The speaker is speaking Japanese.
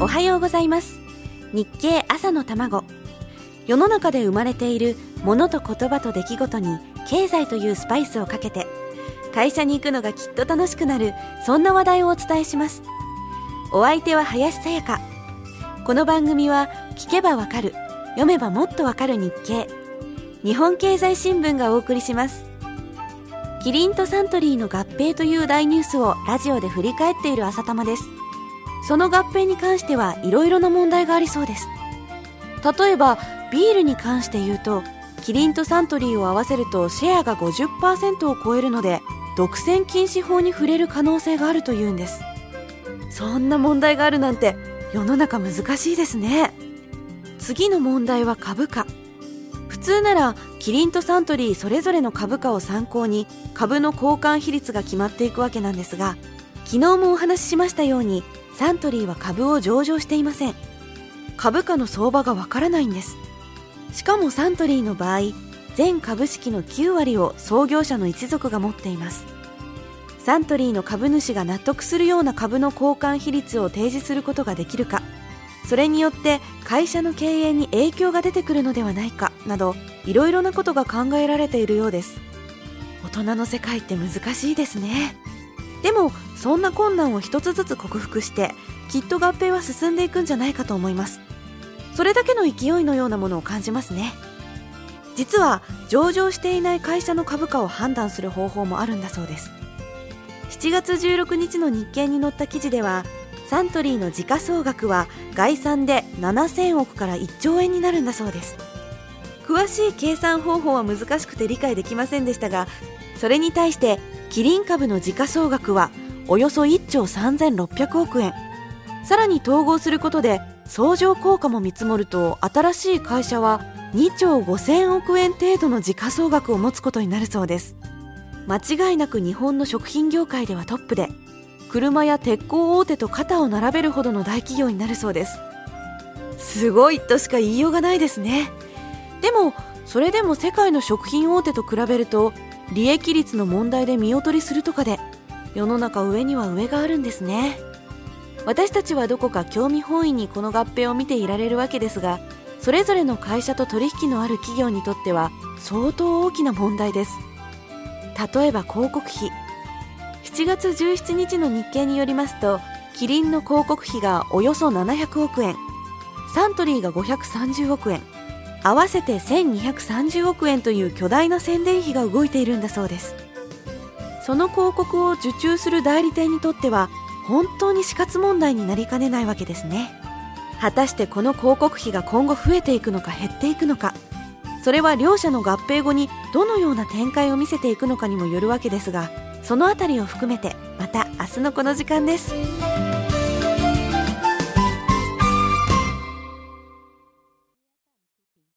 おはようございます。日経朝の卵。世の中で生まれている物と言葉と出来事に経済というスパイスをかけて会社に行くのがきっと楽しくなるそんな話題をお伝えします。お相手は林さやか。この番組は聞けばわかる読めばもっとわかる日経。日本経済新聞がお送りします。キリンとサントリーの合併という大ニュースをラジオで振り返っている朝玉です。その合併に関してはいろいろな問題がありそうです。例えばビールに関して言うとキリンとサントリーを合わせるとシェアが50%を超えるので独占禁止法に触れる可能性があるというんです。そんな問題があるなんて世の中難しいですね。次の問題は株価。普通ならキリンとサントリーそれぞれの株価を参考に株の交換比率が決まっていくわけなんですが昨日もお話ししましたようにサントリーは株を上場していません。株価の相場がわからないんです。しかもサントリーの場合全株式の9割を創業者の一族が持っています。サントリーの株主が納得するような株の交換比率を提示することができるかそれによって会社の経営に影響が出てくるのではないかなどいろいろなことが考えられているようです。大人の世界って難しいですね。でもそんな困難を一つずつ克服してきっと合併は進んでいくんじゃないかと思います。それだけの勢いのようなものを感じますね。実は上場していない会社の株価を判断する方法もあるんだそうです。7月16日の日経に載った記事ではサントリーの時価総額は概算で7000億から1兆円になるんだそうです。詳しい計算方法は難しくて理解できませんでしたがそれに対してキリン株の時価総額はおよそ1兆3600億円。さらに統合することで相乗効果も見積もると新しい会社は2兆5000億円程度の時価総額を持つことになるそうです。間違いなく日本の食品業界ではトップで車や鉄鋼大手と肩を並べるほどの大企業になるそうです。すごいとしか言いようがないですね。でもそれでも世界の食品大手と比べると利益率の問題で見劣りするとかで世の中上には上があるんですね。私たちはどこか興味本位にこの合併を見ていられるわけですがそれぞれの会社と取引のある企業にとっては相当大きな問題です。例えば広告費。7月17日の日経によりますとキリンの広告費がおよそ700億円。サントリーが530億円。合わせて1230億円という巨大な宣伝費が動いているんだそうです。その広告を受注する代理店にとっては本当に死活問題になりかねないわけですね。果たしてこの広告費が今後増えていくのか減っていくのか。それは両者の合併後にどのような展開を見せていくのかにもよるわけですがそのあたりを含めてまた明日のこの時間です。